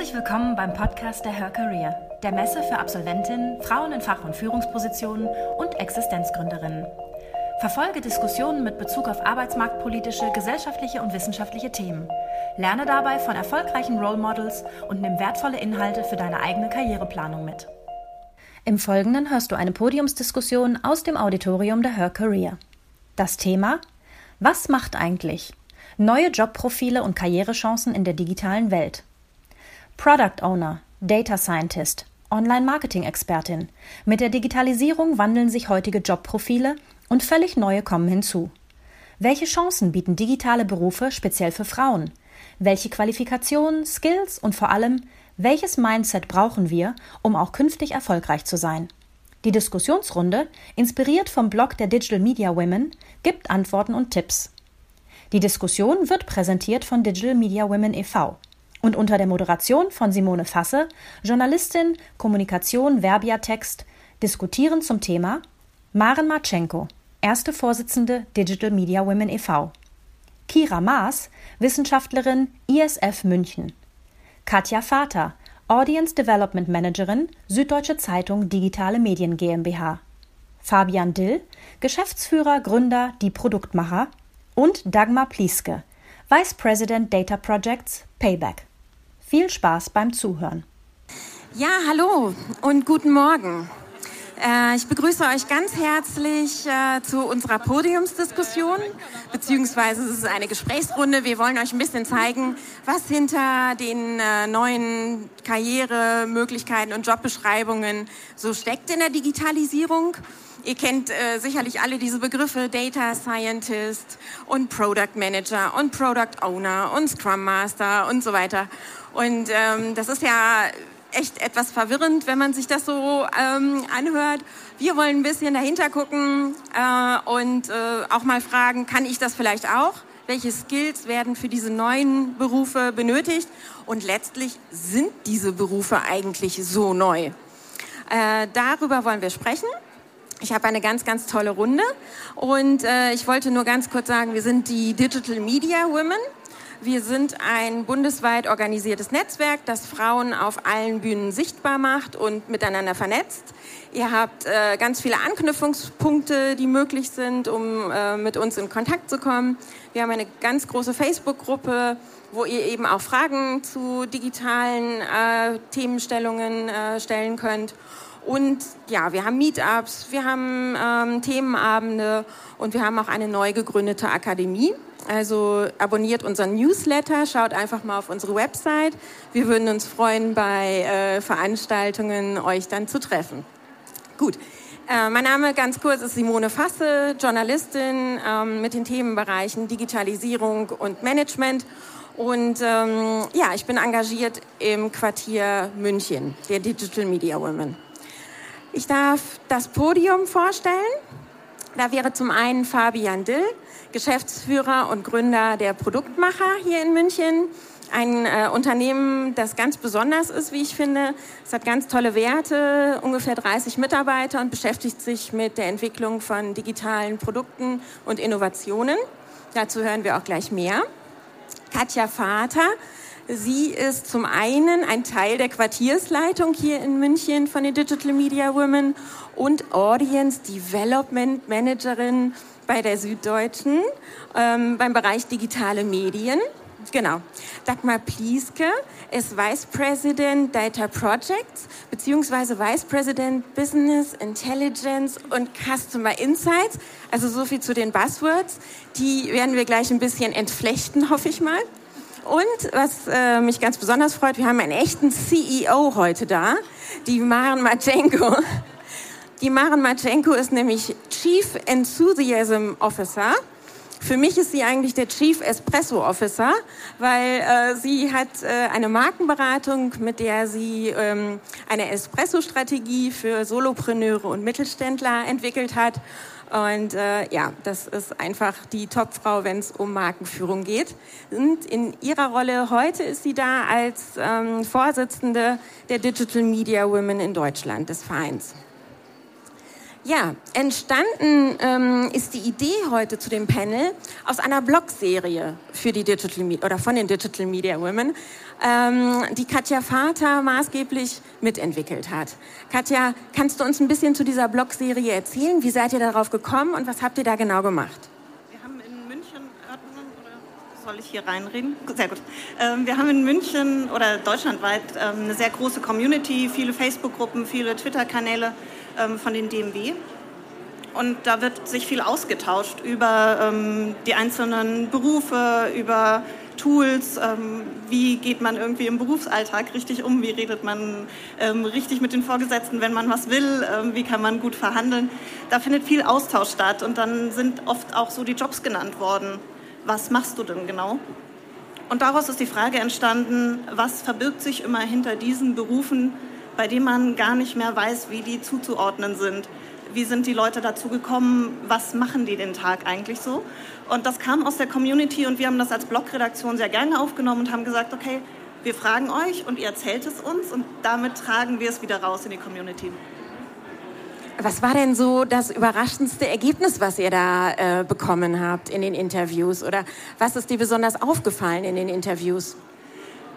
Herzlich willkommen beim Podcast der Her Career, der Messe für Absolventinnen, Frauen in Fach- und Führungspositionen und Existenzgründerinnen. Verfolge Diskussionen mit Bezug auf arbeitsmarktpolitische, gesellschaftliche und wissenschaftliche Themen. Lerne dabei von erfolgreichen Role Models und nimm wertvolle Inhalte für deine eigene Karriereplanung mit. Im Folgenden hörst du eine Podiumsdiskussion aus dem Auditorium der Her Career. Das Thema Was macht eigentlich? Neue Jobprofile und Karrierechancen in der digitalen Welt. Product Owner, Data Scientist, Online-Marketing-Expertin. Mit der Digitalisierung wandeln sich heutige Jobprofile und völlig neue kommen hinzu. Welche Chancen bieten digitale Berufe speziell für Frauen? Welche Qualifikationen, Skills und vor allem, welches Mindset brauchen wir, um auch künftig erfolgreich zu sein? Die Diskussionsrunde, inspiriert vom Blog der Digital Media Women, gibt Antworten und Tipps. Die Diskussion wird präsentiert von Digital Media Women e.V und unter der Moderation von Simone Fasse, Journalistin, Kommunikation, Verbiatext, diskutieren zum Thema Maren Marchenko, erste Vorsitzende Digital Media Women e.V. Kira Maas, Wissenschaftlerin ISF München. Katja Vater, Audience Development Managerin, Süddeutsche Zeitung Digitale Medien GmbH. Fabian Dill, Geschäftsführer, Gründer, die Produktmacher und Dagmar Plieske, Vice President Data Projects, Payback. Viel Spaß beim Zuhören. Ja, hallo und guten Morgen. Äh, ich begrüße euch ganz herzlich äh, zu unserer Podiumsdiskussion, beziehungsweise es ist eine Gesprächsrunde. Wir wollen euch ein bisschen zeigen, was hinter den äh, neuen Karrieremöglichkeiten und Jobbeschreibungen so steckt in der Digitalisierung. Ihr kennt äh, sicherlich alle diese Begriffe Data Scientist und Product Manager und Product Owner und Scrum Master und so weiter. Und ähm, das ist ja echt etwas verwirrend, wenn man sich das so ähm, anhört. Wir wollen ein bisschen dahinter gucken äh, und äh, auch mal fragen, kann ich das vielleicht auch? Welche Skills werden für diese neuen Berufe benötigt? Und letztlich sind diese Berufe eigentlich so neu? Äh, darüber wollen wir sprechen. Ich habe eine ganz, ganz tolle Runde und äh, ich wollte nur ganz kurz sagen, wir sind die Digital Media Women. Wir sind ein bundesweit organisiertes Netzwerk, das Frauen auf allen Bühnen sichtbar macht und miteinander vernetzt. Ihr habt äh, ganz viele Anknüpfungspunkte, die möglich sind, um äh, mit uns in Kontakt zu kommen. Wir haben eine ganz große Facebook-Gruppe, wo ihr eben auch Fragen zu digitalen äh, Themenstellungen äh, stellen könnt. Und ja, wir haben Meetups, wir haben ähm, Themenabende und wir haben auch eine neu gegründete Akademie. Also abonniert unseren Newsletter, schaut einfach mal auf unsere Website. Wir würden uns freuen, bei äh, Veranstaltungen euch dann zu treffen. Gut. Äh, mein Name ganz kurz ist Simone Fasse, Journalistin ähm, mit den Themenbereichen Digitalisierung und Management. Und ähm, ja, ich bin engagiert im Quartier München, der Digital Media Women. Ich darf das Podium vorstellen. Da wäre zum einen Fabian Dill, Geschäftsführer und Gründer der Produktmacher hier in München. Ein äh, Unternehmen, das ganz besonders ist, wie ich finde. Es hat ganz tolle Werte, ungefähr 30 Mitarbeiter und beschäftigt sich mit der Entwicklung von digitalen Produkten und Innovationen. Dazu hören wir auch gleich mehr. Katja Vater Sie ist zum einen ein Teil der Quartiersleitung hier in München von den Digital Media Women und Audience Development Managerin bei der Süddeutschen ähm, beim Bereich digitale Medien. Genau. Dagmar Plieske ist Vice President Data Projects beziehungsweise Vice President Business Intelligence und Customer Insights. Also so viel zu den Buzzwords. Die werden wir gleich ein bisschen entflechten, hoffe ich mal. Und was äh, mich ganz besonders freut, wir haben einen echten CEO heute da, die Maren Matschenko. Die Maren Matschenko ist nämlich Chief Enthusiasm Officer. Für mich ist sie eigentlich der Chief Espresso Officer, weil äh, sie hat äh, eine Markenberatung, mit der sie ähm, eine Espresso-Strategie für Solopreneure und Mittelständler entwickelt hat und äh, ja, das ist einfach die Topfrau, wenn es um Markenführung geht. Und in ihrer Rolle heute ist sie da als ähm, Vorsitzende der Digital Media Women in Deutschland, des Vereins. Ja, entstanden ähm, ist die Idee heute zu dem Panel aus einer Blogserie für die Digital Media oder von den Digital Media Women, ähm, die Katja Vater maßgeblich mitentwickelt hat. Katja, kannst du uns ein bisschen zu dieser Blogserie erzählen? Wie seid ihr darauf gekommen und was habt ihr da genau gemacht? Wir haben in München, oder soll ich hier reinreden? Sehr gut. Ähm, wir haben in München oder deutschlandweit ähm, eine sehr große Community, viele Facebook-Gruppen, viele Twitter-Kanäle ähm, von den DMW. Und da wird sich viel ausgetauscht über die einzelnen Berufe, über Tools, ähm, wie geht man irgendwie im Berufsalltag richtig um, wie redet man ähm, richtig mit den Vorgesetzten, wenn man was will, ähm, wie kann man gut verhandeln. Da findet viel Austausch statt und dann sind oft auch so die Jobs genannt worden. Was machst du denn genau? Und daraus ist die Frage entstanden, was verbirgt sich immer hinter diesen Berufen, bei dem man gar nicht mehr weiß, wie die zuzuordnen sind. Wie sind die Leute dazu gekommen? Was machen die den Tag eigentlich so? Und das kam aus der Community und wir haben das als Blogredaktion sehr gerne aufgenommen und haben gesagt, okay, wir fragen euch und ihr erzählt es uns und damit tragen wir es wieder raus in die Community. Was war denn so das überraschendste Ergebnis, was ihr da äh, bekommen habt in den Interviews? Oder was ist dir besonders aufgefallen in den Interviews?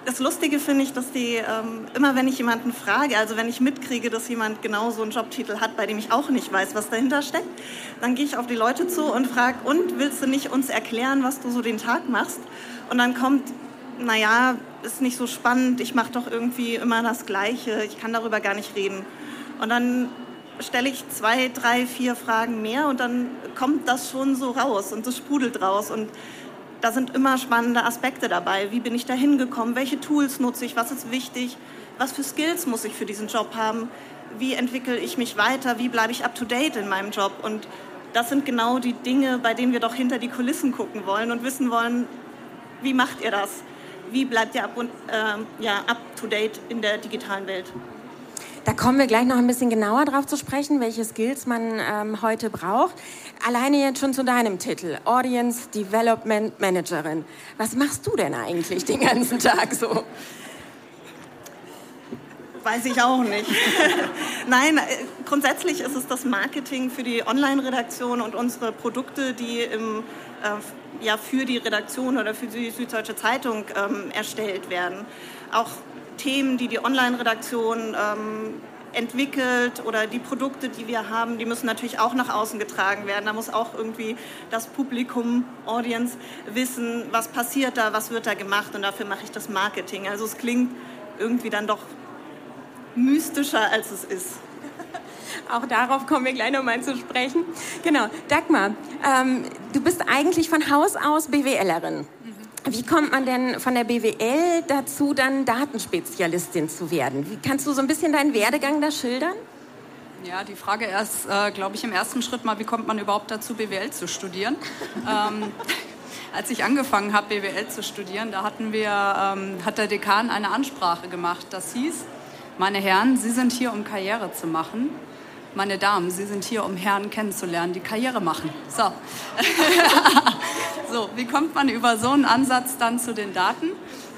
Das Lustige finde ich, dass die ähm, immer, wenn ich jemanden frage, also wenn ich mitkriege, dass jemand genau so einen Jobtitel hat, bei dem ich auch nicht weiß, was dahinter steckt, dann gehe ich auf die Leute zu und frage, und willst du nicht uns erklären, was du so den Tag machst? Und dann kommt, naja, ist nicht so spannend, ich mache doch irgendwie immer das Gleiche, ich kann darüber gar nicht reden. Und dann stelle ich zwei, drei, vier Fragen mehr und dann kommt das schon so raus und es sprudelt raus und da sind immer spannende Aspekte dabei. Wie bin ich da hingekommen? Welche Tools nutze ich? Was ist wichtig? Was für Skills muss ich für diesen Job haben? Wie entwickle ich mich weiter? Wie bleibe ich up-to-date in meinem Job? Und das sind genau die Dinge, bei denen wir doch hinter die Kulissen gucken wollen und wissen wollen, wie macht ihr das? Wie bleibt ihr up-to-date äh, ja, up in der digitalen Welt? Da kommen wir gleich noch ein bisschen genauer drauf zu sprechen, welche Skills man ähm, heute braucht. Alleine jetzt schon zu deinem Titel, Audience Development Managerin. Was machst du denn eigentlich den ganzen Tag so? Weiß ich auch nicht. Nein, äh, grundsätzlich ist es das Marketing für die Online-Redaktion und unsere Produkte, die im, äh, ja, für die Redaktion oder für die Süddeutsche Zeitung ähm, erstellt werden. Auch Themen, die die Online-Redaktion ähm, entwickelt oder die Produkte, die wir haben, die müssen natürlich auch nach außen getragen werden. Da muss auch irgendwie das Publikum, Audience wissen, was passiert da, was wird da gemacht und dafür mache ich das Marketing. Also es klingt irgendwie dann doch mystischer, als es ist. Auch darauf kommen wir gleich nochmal zu sprechen. Genau, Dagmar, ähm, du bist eigentlich von Haus aus BWLerin. Wie kommt man denn von der BWL dazu, dann Datenspezialistin zu werden? Wie, kannst du so ein bisschen deinen Werdegang da schildern? Ja, die Frage ist, äh, glaube ich, im ersten Schritt mal, wie kommt man überhaupt dazu, BWL zu studieren? ähm, als ich angefangen habe, BWL zu studieren, da hatten wir, ähm, hat der Dekan eine Ansprache gemacht. Das hieß, meine Herren, Sie sind hier, um Karriere zu machen meine Damen, Sie sind hier, um Herren kennenzulernen, die Karriere machen. So. so, wie kommt man über so einen Ansatz dann zu den Daten?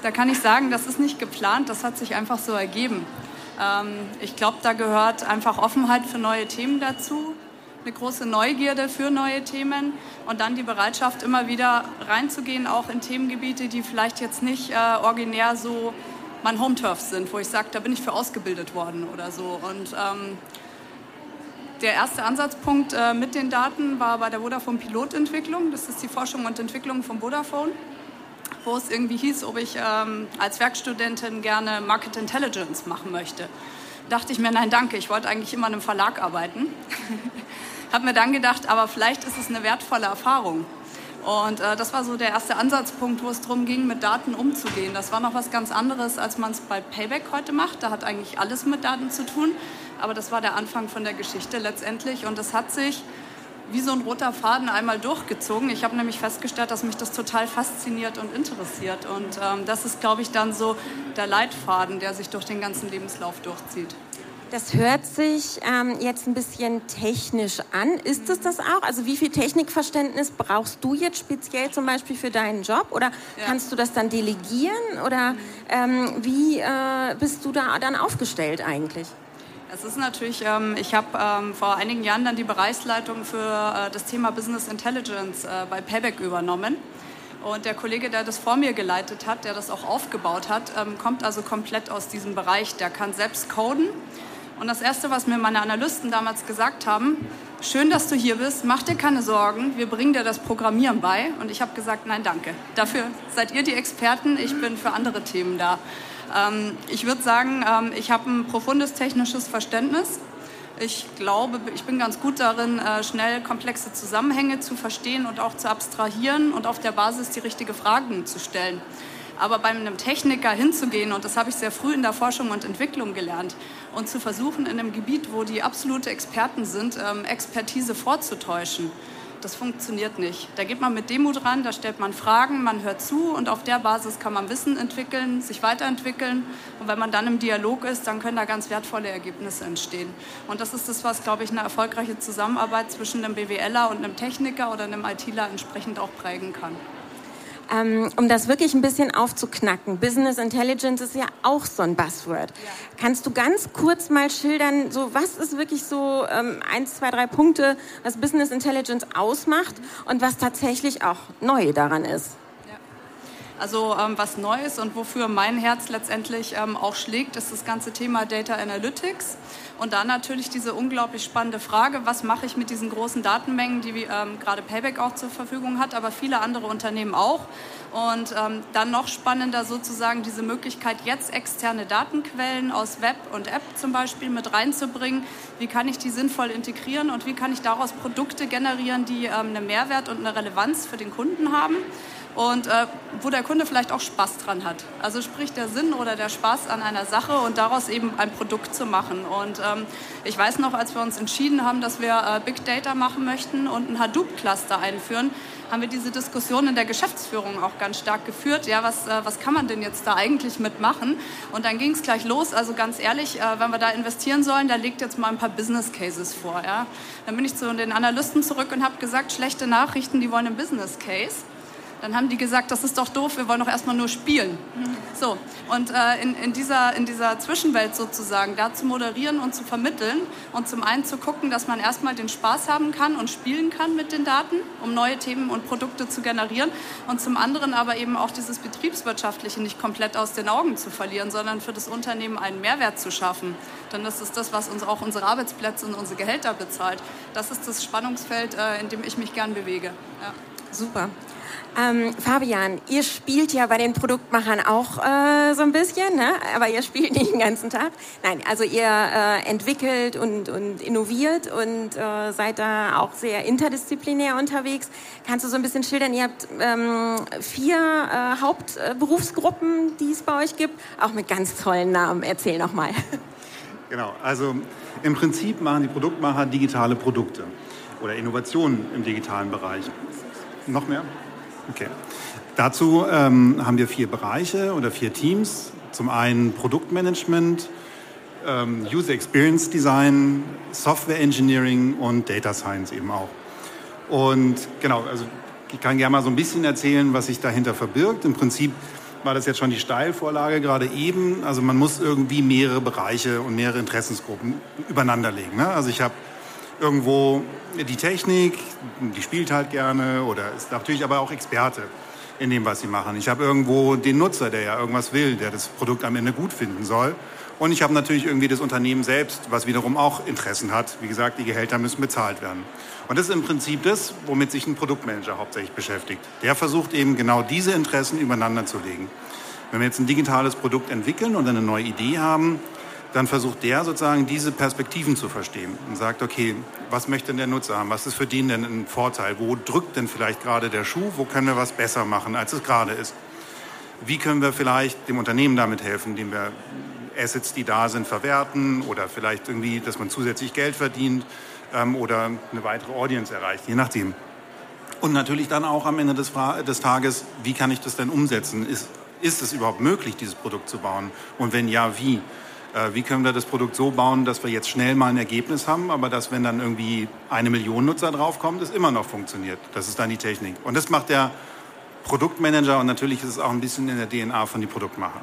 Da kann ich sagen, das ist nicht geplant, das hat sich einfach so ergeben. Ähm, ich glaube, da gehört einfach Offenheit für neue Themen dazu, eine große Neugierde für neue Themen und dann die Bereitschaft, immer wieder reinzugehen, auch in Themengebiete, die vielleicht jetzt nicht äh, originär so mein Home-Turf sind, wo ich sage, da bin ich für ausgebildet worden oder so. Und ähm, der erste Ansatzpunkt äh, mit den Daten war bei der Vodafone Pilotentwicklung. Das ist die Forschung und Entwicklung von Vodafone, wo es irgendwie hieß, ob ich ähm, als Werkstudentin gerne Market Intelligence machen möchte. Dachte ich mir, nein, danke, ich wollte eigentlich immer in einem Verlag arbeiten. Habe mir dann gedacht, aber vielleicht ist es eine wertvolle Erfahrung. Und äh, das war so der erste Ansatzpunkt, wo es darum ging, mit Daten umzugehen. Das war noch was ganz anderes, als man es bei Payback heute macht. Da hat eigentlich alles mit Daten zu tun. Aber das war der Anfang von der Geschichte letztendlich. Und es hat sich wie so ein roter Faden einmal durchgezogen. Ich habe nämlich festgestellt, dass mich das total fasziniert und interessiert. Und ähm, das ist, glaube ich, dann so der Leitfaden, der sich durch den ganzen Lebenslauf durchzieht. Das hört sich ähm, jetzt ein bisschen technisch an. Ist es das auch? Also wie viel Technikverständnis brauchst du jetzt speziell zum Beispiel für deinen Job? Oder ja. kannst du das dann delegieren? Oder ähm, wie äh, bist du da dann aufgestellt eigentlich? Es ist natürlich, ähm, ich habe ähm, vor einigen Jahren dann die Bereichsleitung für äh, das Thema Business Intelligence äh, bei Payback übernommen. Und der Kollege, der das vor mir geleitet hat, der das auch aufgebaut hat, ähm, kommt also komplett aus diesem Bereich. Der kann selbst coden. Und das Erste, was mir meine Analysten damals gesagt haben, schön, dass du hier bist, mach dir keine Sorgen, wir bringen dir das Programmieren bei. Und ich habe gesagt, nein, danke. Dafür seid ihr die Experten, ich bin für andere Themen da. Ähm, ich würde sagen, ähm, ich habe ein profundes technisches Verständnis. Ich glaube, ich bin ganz gut darin, äh, schnell komplexe Zusammenhänge zu verstehen und auch zu abstrahieren und auf der Basis die richtigen Fragen zu stellen. Aber bei einem Techniker hinzugehen, und das habe ich sehr früh in der Forschung und Entwicklung gelernt, und zu versuchen, in einem Gebiet, wo die absolute Experten sind, ähm, Expertise vorzutäuschen, das funktioniert nicht. Da geht man mit Demut ran, da stellt man Fragen, man hört zu und auf der Basis kann man Wissen entwickeln, sich weiterentwickeln. Und wenn man dann im Dialog ist, dann können da ganz wertvolle Ergebnisse entstehen. Und das ist das, was, glaube ich, eine erfolgreiche Zusammenarbeit zwischen einem BWLer und einem Techniker oder einem ITler entsprechend auch prägen kann. Ähm, um das wirklich ein bisschen aufzuknacken, Business Intelligence ist ja auch so ein Buzzword. Ja. Kannst du ganz kurz mal schildern, so was ist wirklich so ähm, eins, zwei, drei Punkte, was Business Intelligence ausmacht und was tatsächlich auch neu daran ist? Also ähm, was Neues und wofür mein Herz letztendlich ähm, auch schlägt, ist das ganze Thema Data Analytics. Und dann natürlich diese unglaublich spannende Frage, was mache ich mit diesen großen Datenmengen, die ähm, gerade Payback auch zur Verfügung hat, aber viele andere Unternehmen auch. Und ähm, dann noch spannender sozusagen diese Möglichkeit, jetzt externe Datenquellen aus Web und App zum Beispiel mit reinzubringen. Wie kann ich die sinnvoll integrieren und wie kann ich daraus Produkte generieren, die ähm, einen Mehrwert und eine Relevanz für den Kunden haben? Und äh, wo der Kunde vielleicht auch Spaß dran hat. Also sprich der Sinn oder der Spaß an einer Sache und daraus eben ein Produkt zu machen. Und ähm, ich weiß noch, als wir uns entschieden haben, dass wir äh, Big Data machen möchten und ein Hadoop-Cluster einführen, haben wir diese Diskussion in der Geschäftsführung auch ganz stark geführt. Ja, was, äh, was kann man denn jetzt da eigentlich mitmachen? Und dann ging es gleich los. Also ganz ehrlich, äh, wenn wir da investieren sollen, da legt jetzt mal ein paar Business Cases vor. Ja? Dann bin ich zu den Analysten zurück und habe gesagt, schlechte Nachrichten, die wollen einen Business Case. Dann haben die gesagt, das ist doch doof, wir wollen doch erstmal nur spielen. So, und äh, in, in, dieser, in dieser Zwischenwelt sozusagen, da zu moderieren und zu vermitteln und zum einen zu gucken, dass man erstmal den Spaß haben kann und spielen kann mit den Daten, um neue Themen und Produkte zu generieren und zum anderen aber eben auch dieses Betriebswirtschaftliche nicht komplett aus den Augen zu verlieren, sondern für das Unternehmen einen Mehrwert zu schaffen. Denn das ist das, was uns auch unsere Arbeitsplätze und unsere Gehälter bezahlt. Das ist das Spannungsfeld, äh, in dem ich mich gern bewege. Ja. Super. Ähm, Fabian, ihr spielt ja bei den Produktmachern auch äh, so ein bisschen, ne? aber ihr spielt nicht den ganzen Tag. Nein, also ihr äh, entwickelt und, und innoviert und äh, seid da auch sehr interdisziplinär unterwegs. Kannst du so ein bisschen schildern? Ihr habt ähm, vier äh, Hauptberufsgruppen, die es bei euch gibt, auch mit ganz tollen Namen. Erzähl noch mal. Genau, also im Prinzip machen die Produktmacher digitale Produkte oder Innovationen im digitalen Bereich. Noch mehr? Okay. Dazu ähm, haben wir vier Bereiche oder vier Teams. Zum einen Produktmanagement, ähm, User Experience Design, Software Engineering und Data Science eben auch. Und genau, also ich kann gerne mal so ein bisschen erzählen, was sich dahinter verbirgt. Im Prinzip war das jetzt schon die Steilvorlage gerade eben. Also man muss irgendwie mehrere Bereiche und mehrere Interessensgruppen übereinander legen. Ne? Also ich habe irgendwo die Technik, die spielt halt gerne oder ist natürlich aber auch Experte in dem, was sie machen. Ich habe irgendwo den Nutzer, der ja irgendwas will, der das Produkt am Ende gut finden soll. Und ich habe natürlich irgendwie das Unternehmen selbst, was wiederum auch Interessen hat. Wie gesagt, die Gehälter müssen bezahlt werden. Und das ist im Prinzip das, womit sich ein Produktmanager hauptsächlich beschäftigt. Der versucht eben genau diese Interessen übereinander zu legen. Wenn wir jetzt ein digitales Produkt entwickeln und eine neue Idee haben, dann versucht der sozusagen diese Perspektiven zu verstehen und sagt, okay, was möchte denn der Nutzer haben? Was ist für den denn ein Vorteil? Wo drückt denn vielleicht gerade der Schuh? Wo können wir was besser machen, als es gerade ist? Wie können wir vielleicht dem Unternehmen damit helfen, indem wir Assets, die da sind, verwerten oder vielleicht irgendwie, dass man zusätzlich Geld verdient ähm, oder eine weitere Audience erreicht, je nachdem. Und natürlich dann auch am Ende des, des Tages, wie kann ich das denn umsetzen? Ist, ist es überhaupt möglich, dieses Produkt zu bauen? Und wenn ja, wie? Äh, wie können wir das Produkt so bauen, dass wir jetzt schnell mal ein Ergebnis haben, aber dass, wenn dann irgendwie eine Million Nutzer draufkommt, es immer noch funktioniert. Das ist dann die Technik. Und das macht der Produktmanager und natürlich ist es auch ein bisschen in der DNA von den Produktmachern.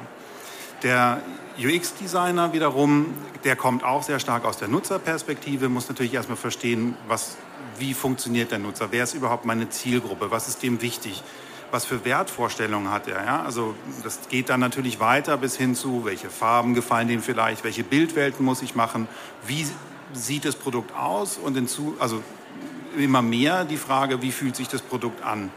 Der UX-Designer wiederum, der kommt auch sehr stark aus der Nutzerperspektive, muss natürlich erstmal verstehen, was, wie funktioniert der Nutzer, wer ist überhaupt meine Zielgruppe, was ist dem wichtig, was für Wertvorstellungen hat er. Ja? Also das geht dann natürlich weiter bis hin zu, welche Farben gefallen dem vielleicht, welche Bildwelten muss ich machen, wie sieht das Produkt aus und hinzu, also immer mehr die Frage, wie fühlt sich das Produkt an.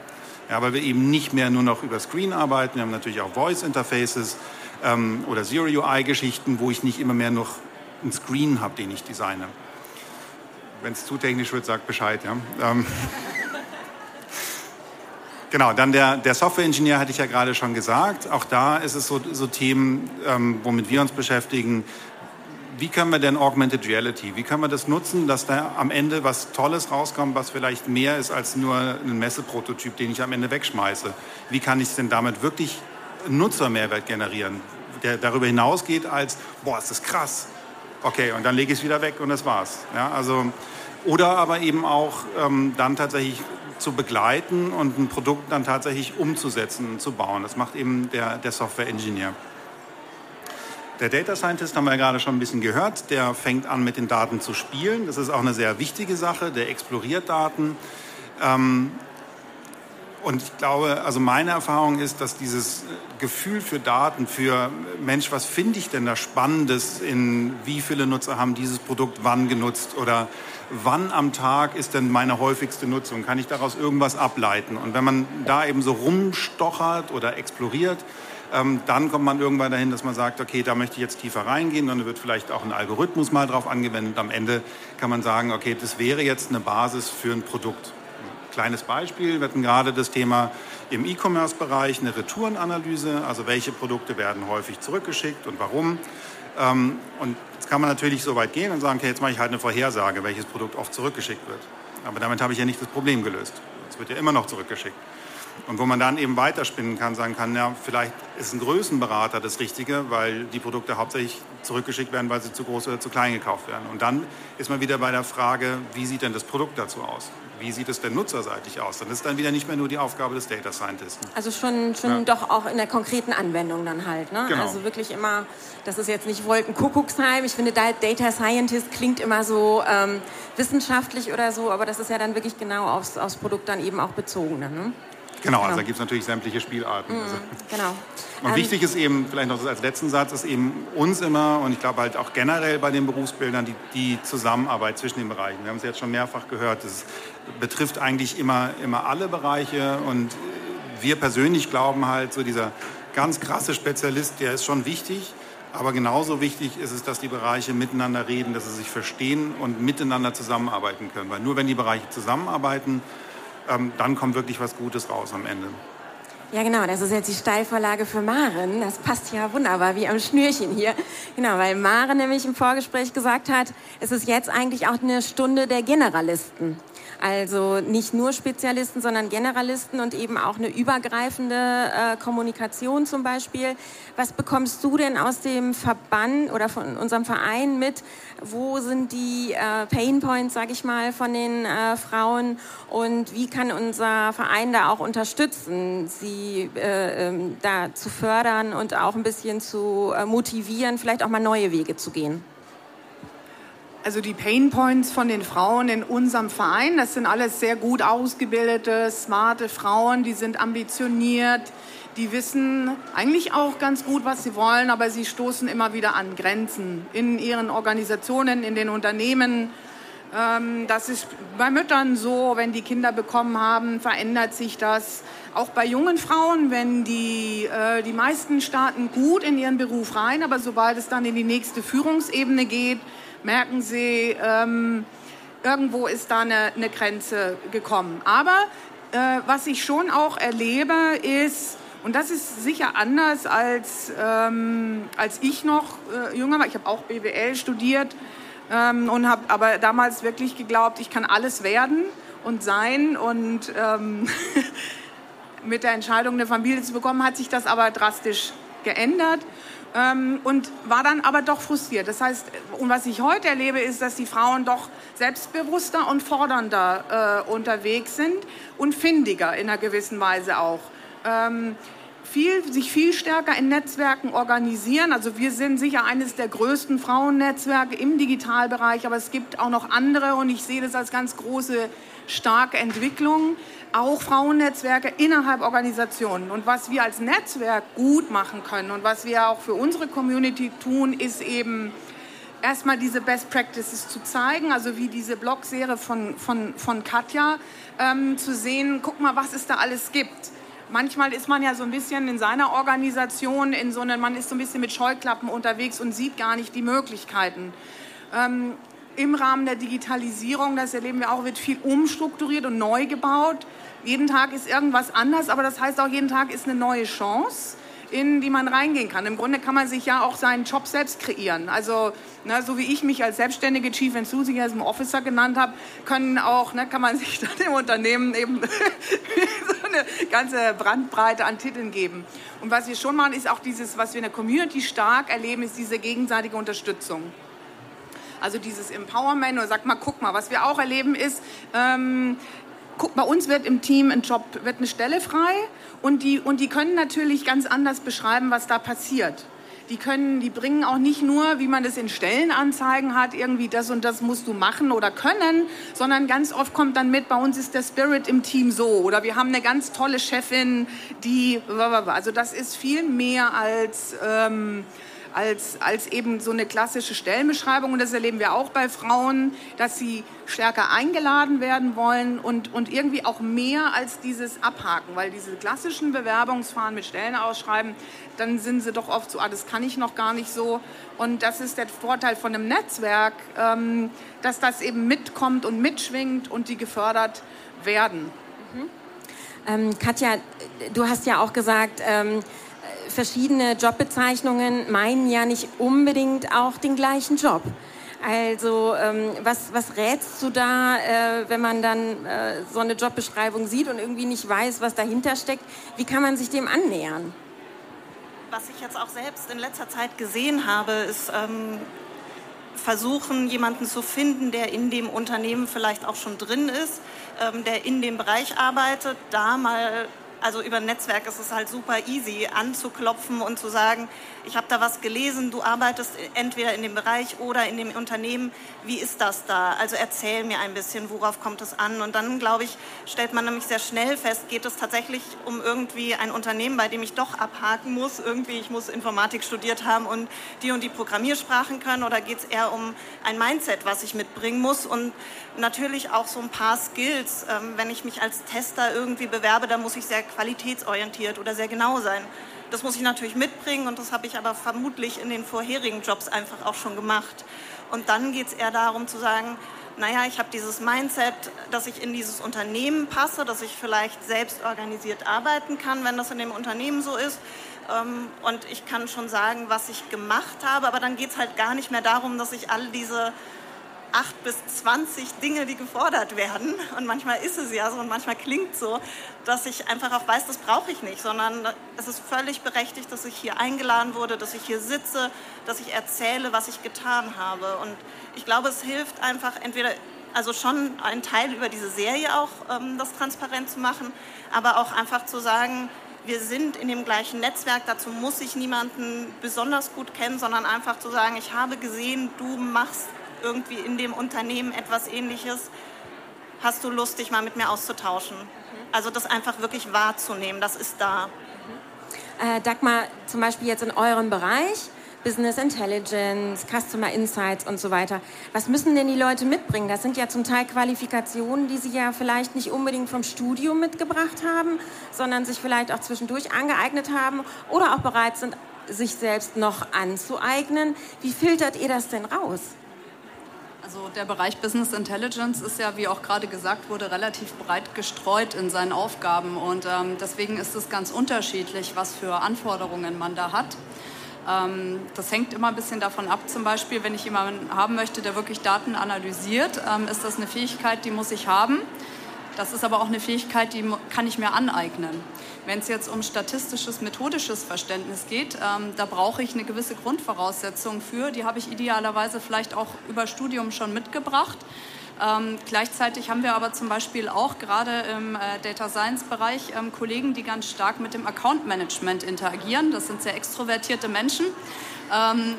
Ja, weil wir eben nicht mehr nur noch über Screen arbeiten, wir haben natürlich auch Voice Interfaces ähm, oder Zero UI-Geschichten, wo ich nicht immer mehr noch einen Screen habe, den ich designe. Wenn es zu technisch wird, sagt Bescheid. Ja? Ähm. Genau, dann der, der Software-Ingenieur hatte ich ja gerade schon gesagt. Auch da ist es so, so Themen, ähm, womit wir uns beschäftigen wie können wir denn Augmented Reality, wie können wir das nutzen, dass da am Ende was Tolles rauskommt, was vielleicht mehr ist als nur ein Messeprototyp, den ich am Ende wegschmeiße. Wie kann ich denn damit wirklich Nutzermehrwert generieren, der darüber hinausgeht als, boah, ist das krass. Okay, und dann lege ich es wieder weg und das war's. Ja, also, oder aber eben auch ähm, dann tatsächlich zu begleiten und ein Produkt dann tatsächlich umzusetzen und zu bauen. Das macht eben der, der Software-Ingenieur. Der Data Scientist haben wir ja gerade schon ein bisschen gehört, der fängt an mit den Daten zu spielen. Das ist auch eine sehr wichtige Sache, der exploriert Daten. Ähm, und ich glaube, also meine Erfahrung ist, dass dieses Gefühl für Daten, für Mensch, was finde ich denn da Spannendes in wie viele Nutzer haben dieses Produkt wann genutzt oder wann am Tag ist denn meine häufigste Nutzung? Kann ich daraus irgendwas ableiten? Und wenn man da eben so rumstochert oder exploriert, ähm, dann kommt man irgendwann dahin, dass man sagt, okay, da möchte ich jetzt tiefer reingehen. Dann wird vielleicht auch ein Algorithmus mal drauf angewendet. Am Ende kann man sagen, okay, das wäre jetzt eine Basis für ein Produkt. Kleines Beispiel, wir hatten gerade das Thema im E-Commerce-Bereich eine Retourenanalyse, also welche Produkte werden häufig zurückgeschickt und warum. Ähm, und jetzt kann man natürlich so weit gehen und sagen, okay, jetzt mache ich halt eine Vorhersage, welches Produkt oft zurückgeschickt wird. Aber damit habe ich ja nicht das Problem gelöst. Es wird ja immer noch zurückgeschickt. Und wo man dann eben weiterspinnen kann, sagen kann, ja, vielleicht ist ein Größenberater das Richtige, weil die Produkte hauptsächlich zurückgeschickt werden, weil sie zu groß oder zu klein gekauft werden. Und dann ist man wieder bei der Frage, wie sieht denn das Produkt dazu aus? Wie sieht es denn nutzerseitig aus? Dann ist dann wieder nicht mehr nur die Aufgabe des Data Scientisten. Also schon, schon ja. doch auch in der konkreten Anwendung dann halt. Ne? Genau. Also wirklich immer, das ist jetzt nicht Wolkenkuckucksheim. Ich finde, Data Scientist klingt immer so ähm, wissenschaftlich oder so, aber das ist ja dann wirklich genau aufs, aufs Produkt dann eben auch bezogen. Ne? Genau, also genau. da gibt es natürlich sämtliche Spielarten. Mhm, also. Genau. Und ähm, wichtig ist eben, vielleicht noch als letzten Satz, ist eben uns immer und ich glaube halt auch generell bei den Berufsbildern die, die Zusammenarbeit zwischen den Bereichen. Wir haben es jetzt schon mehrfach gehört, das betrifft eigentlich immer, immer alle Bereiche und wir persönlich glauben halt, so dieser ganz krasse Spezialist, der ist schon wichtig. Aber genauso wichtig ist es, dass die Bereiche miteinander reden, dass sie sich verstehen und miteinander zusammenarbeiten können. Weil nur wenn die Bereiche zusammenarbeiten, ähm, dann kommt wirklich was Gutes raus am Ende. Ja, genau, das ist jetzt die Steilvorlage für Maren. Das passt ja wunderbar wie am Schnürchen hier. Genau, weil Maren nämlich im Vorgespräch gesagt hat, es ist jetzt eigentlich auch eine Stunde der Generalisten. Also nicht nur Spezialisten, sondern Generalisten und eben auch eine übergreifende äh, Kommunikation zum Beispiel. Was bekommst du denn aus dem Verband oder von unserem Verein mit? Wo sind die äh, Pain Points, sage ich mal, von den äh, Frauen und wie kann unser Verein da auch unterstützen, sie äh, ähm, da zu fördern und auch ein bisschen zu äh, motivieren, vielleicht auch mal neue Wege zu gehen? Also die Pain Points von den Frauen in unserem Verein, das sind alles sehr gut ausgebildete, smarte Frauen, die sind ambitioniert, die wissen eigentlich auch ganz gut, was sie wollen, aber sie stoßen immer wieder an Grenzen in ihren Organisationen, in den Unternehmen. Ähm, das ist bei Müttern so, wenn die Kinder bekommen haben, verändert sich das. Auch bei jungen Frauen, wenn die, äh, die meisten starten gut in ihren Beruf rein, aber sobald es dann in die nächste Führungsebene geht, merken sie, ähm, irgendwo ist da eine, eine Grenze gekommen. Aber äh, was ich schon auch erlebe, ist, und das ist sicher anders als, ähm, als ich noch äh, jünger war. Ich habe auch BWL studiert ähm, und habe aber damals wirklich geglaubt, ich kann alles werden und sein. Und ähm, mit der Entscheidung, eine Familie zu bekommen, hat sich das aber drastisch geändert ähm, und war dann aber doch frustriert. Das heißt, und was ich heute erlebe, ist, dass die Frauen doch selbstbewusster und fordernder äh, unterwegs sind und findiger in einer gewissen Weise auch. Ähm, viel, sich viel stärker in Netzwerken organisieren. Also wir sind sicher eines der größten Frauennetzwerke im Digitalbereich, aber es gibt auch noch andere und ich sehe das als ganz große, starke Entwicklung. Auch Frauennetzwerke innerhalb Organisationen. Und was wir als Netzwerk gut machen können und was wir auch für unsere Community tun, ist eben erstmal diese Best Practices zu zeigen, also wie diese Blogserie von, von, von Katja, ähm, zu sehen, guck mal, was es da alles gibt manchmal ist man ja so ein bisschen in seiner Organisation, in so eine, man ist so ein bisschen mit Scheuklappen unterwegs und sieht gar nicht die Möglichkeiten. Ähm, Im Rahmen der Digitalisierung, das erleben wir auch, wird viel umstrukturiert und neu gebaut. Jeden Tag ist irgendwas anders, aber das heißt auch, jeden Tag ist eine neue Chance in die man reingehen kann. Im Grunde kann man sich ja auch seinen Job selbst kreieren. Also ne, so wie ich mich als selbstständige Chief Enthusiasm Officer genannt habe, können auch, ne, kann man sich dann im Unternehmen eben so eine ganze Brandbreite an Titeln geben. Und was wir schon machen, ist auch dieses, was wir in der Community stark erleben, ist diese gegenseitige Unterstützung. Also dieses Empowerment oder sagt mal, guck mal, was wir auch erleben ist, ähm, guck, bei uns wird im Team ein Job, wird eine Stelle frei und die, und die können natürlich ganz anders beschreiben, was da passiert. Die können, die bringen auch nicht nur, wie man das in Stellenanzeigen hat, irgendwie das und das musst du machen oder können, sondern ganz oft kommt dann mit, bei uns ist der Spirit im Team so oder wir haben eine ganz tolle Chefin, die, also das ist viel mehr als, ähm, als, als eben so eine klassische Stellenbeschreibung. Und das erleben wir auch bei Frauen, dass sie stärker eingeladen werden wollen und, und irgendwie auch mehr als dieses Abhaken. Weil diese klassischen Bewerbungsfahren mit Stellen ausschreiben, dann sind sie doch oft so, ah, das kann ich noch gar nicht so. Und das ist der Vorteil von einem Netzwerk, ähm, dass das eben mitkommt und mitschwingt und die gefördert werden. Mhm. Ähm, Katja, du hast ja auch gesagt, ähm, verschiedene Jobbezeichnungen meinen ja nicht unbedingt auch den gleichen Job. Also ähm, was, was rätst du da, äh, wenn man dann äh, so eine Jobbeschreibung sieht und irgendwie nicht weiß, was dahinter steckt? Wie kann man sich dem annähern? Was ich jetzt auch selbst in letzter Zeit gesehen habe, ist ähm, versuchen, jemanden zu finden, der in dem Unternehmen vielleicht auch schon drin ist, ähm, der in dem Bereich arbeitet, da mal also über ein Netzwerk ist es halt super easy anzuklopfen und zu sagen, ich habe da was gelesen, du arbeitest entweder in dem Bereich oder in dem Unternehmen, wie ist das da? Also erzähl mir ein bisschen, worauf kommt es an? Und dann, glaube ich, stellt man nämlich sehr schnell fest, geht es tatsächlich um irgendwie ein Unternehmen, bei dem ich doch abhaken muss, irgendwie ich muss Informatik studiert haben und die und die Programmiersprachen können oder geht es eher um ein Mindset, was ich mitbringen muss und natürlich auch so ein paar Skills. Ähm, wenn ich mich als Tester irgendwie bewerbe, dann muss ich sehr qualitätsorientiert oder sehr genau sein. Das muss ich natürlich mitbringen und das habe ich aber vermutlich in den vorherigen Jobs einfach auch schon gemacht. Und dann geht es eher darum zu sagen, naja, ich habe dieses Mindset, dass ich in dieses Unternehmen passe, dass ich vielleicht selbst organisiert arbeiten kann, wenn das in dem Unternehmen so ist. Ähm, und ich kann schon sagen, was ich gemacht habe, aber dann geht es halt gar nicht mehr darum, dass ich all diese acht bis zwanzig Dinge, die gefordert werden. Und manchmal ist es ja so und manchmal klingt so, dass ich einfach auch weiß, das brauche ich nicht, sondern es ist völlig berechtigt, dass ich hier eingeladen wurde, dass ich hier sitze, dass ich erzähle, was ich getan habe. Und ich glaube, es hilft einfach entweder also schon ein Teil über diese Serie auch ähm, das transparent zu machen, aber auch einfach zu sagen, wir sind in dem gleichen Netzwerk, dazu muss ich niemanden besonders gut kennen, sondern einfach zu sagen, ich habe gesehen, du machst irgendwie in dem Unternehmen etwas Ähnliches. Hast du Lust, dich mal mit mir auszutauschen? Also das einfach wirklich wahrzunehmen, das ist da. Äh, Dagmar, zum Beispiel jetzt in eurem Bereich, Business Intelligence, Customer Insights und so weiter. Was müssen denn die Leute mitbringen? Das sind ja zum Teil Qualifikationen, die sie ja vielleicht nicht unbedingt vom Studium mitgebracht haben, sondern sich vielleicht auch zwischendurch angeeignet haben oder auch bereit sind, sich selbst noch anzueignen. Wie filtert ihr das denn raus? Also der Bereich Business Intelligence ist ja, wie auch gerade gesagt wurde, relativ breit gestreut in seinen Aufgaben und ähm, deswegen ist es ganz unterschiedlich, was für Anforderungen man da hat. Ähm, das hängt immer ein bisschen davon ab, zum Beispiel, wenn ich jemanden haben möchte, der wirklich Daten analysiert, ähm, ist das eine Fähigkeit, die muss ich haben. Das ist aber auch eine Fähigkeit, die kann ich mir aneignen. Wenn es jetzt um statistisches, methodisches Verständnis geht, ähm, da brauche ich eine gewisse Grundvoraussetzung für. Die habe ich idealerweise vielleicht auch über Studium schon mitgebracht. Ähm, gleichzeitig haben wir aber zum Beispiel auch gerade im äh, Data Science Bereich ähm, Kollegen, die ganz stark mit dem Account Management interagieren. Das sind sehr extrovertierte Menschen. Ähm,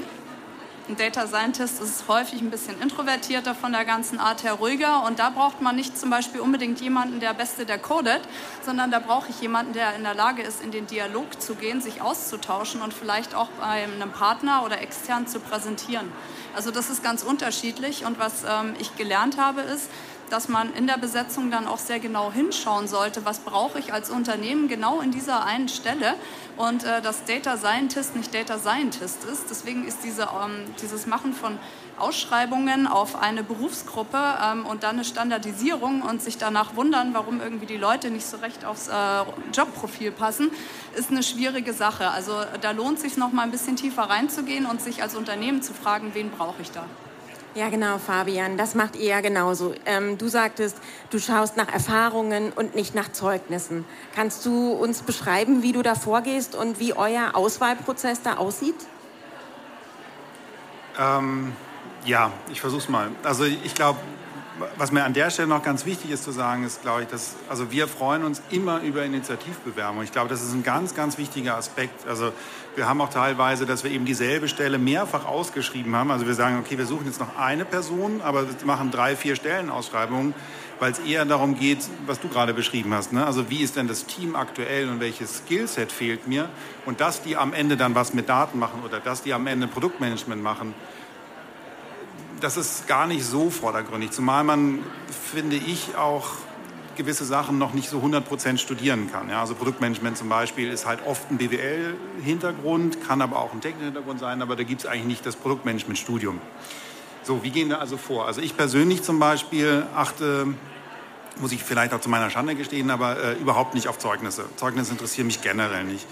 ein Data Scientist ist häufig ein bisschen introvertierter von der ganzen Art her, ruhiger. Und da braucht man nicht zum Beispiel unbedingt jemanden, der Beste, der codet, sondern da brauche ich jemanden, der in der Lage ist, in den Dialog zu gehen, sich auszutauschen und vielleicht auch bei einem Partner oder extern zu präsentieren. Also das ist ganz unterschiedlich. Und was ähm, ich gelernt habe, ist, dass man in der Besetzung dann auch sehr genau hinschauen sollte, was brauche ich als Unternehmen genau in dieser einen Stelle und äh, dass Data Scientist nicht Data Scientist ist. Deswegen ist diese, ähm, dieses Machen von Ausschreibungen auf eine Berufsgruppe ähm, und dann eine Standardisierung und sich danach wundern, warum irgendwie die Leute nicht so recht aufs äh, Jobprofil passen, ist eine schwierige Sache. Also da lohnt es sich noch mal ein bisschen tiefer reinzugehen und sich als Unternehmen zu fragen, wen brauche ich da. Ja, genau, Fabian, das macht ihr ja genauso. Ähm, du sagtest, du schaust nach Erfahrungen und nicht nach Zeugnissen. Kannst du uns beschreiben, wie du da vorgehst und wie euer Auswahlprozess da aussieht? Ähm, ja, ich versuche es mal. Also ich glaube, was mir an der Stelle noch ganz wichtig ist zu sagen, ist, glaube ich, dass also wir freuen uns immer über Initiativbewerbungen. Ich glaube, das ist ein ganz, ganz wichtiger Aspekt. Also wir haben auch teilweise, dass wir eben dieselbe Stelle mehrfach ausgeschrieben haben. Also wir sagen, okay, wir suchen jetzt noch eine Person, aber wir machen drei, vier Stellenausschreibungen, weil es eher darum geht, was du gerade beschrieben hast. Ne? Also wie ist denn das Team aktuell und welches Skillset fehlt mir? Und dass die am Ende dann was mit Daten machen oder dass die am Ende Produktmanagement machen das ist gar nicht so vordergründig, zumal man, finde ich, auch gewisse Sachen noch nicht so 100% studieren kann. Ja, also Produktmanagement zum Beispiel ist halt oft ein BWL-Hintergrund, kann aber auch ein technischer Hintergrund sein, aber da gibt es eigentlich nicht das Produktmanagement-Studium. So, wie gehen wir also vor? Also ich persönlich zum Beispiel achte, muss ich vielleicht auch zu meiner Schande gestehen, aber äh, überhaupt nicht auf Zeugnisse. Zeugnisse interessieren mich generell nicht.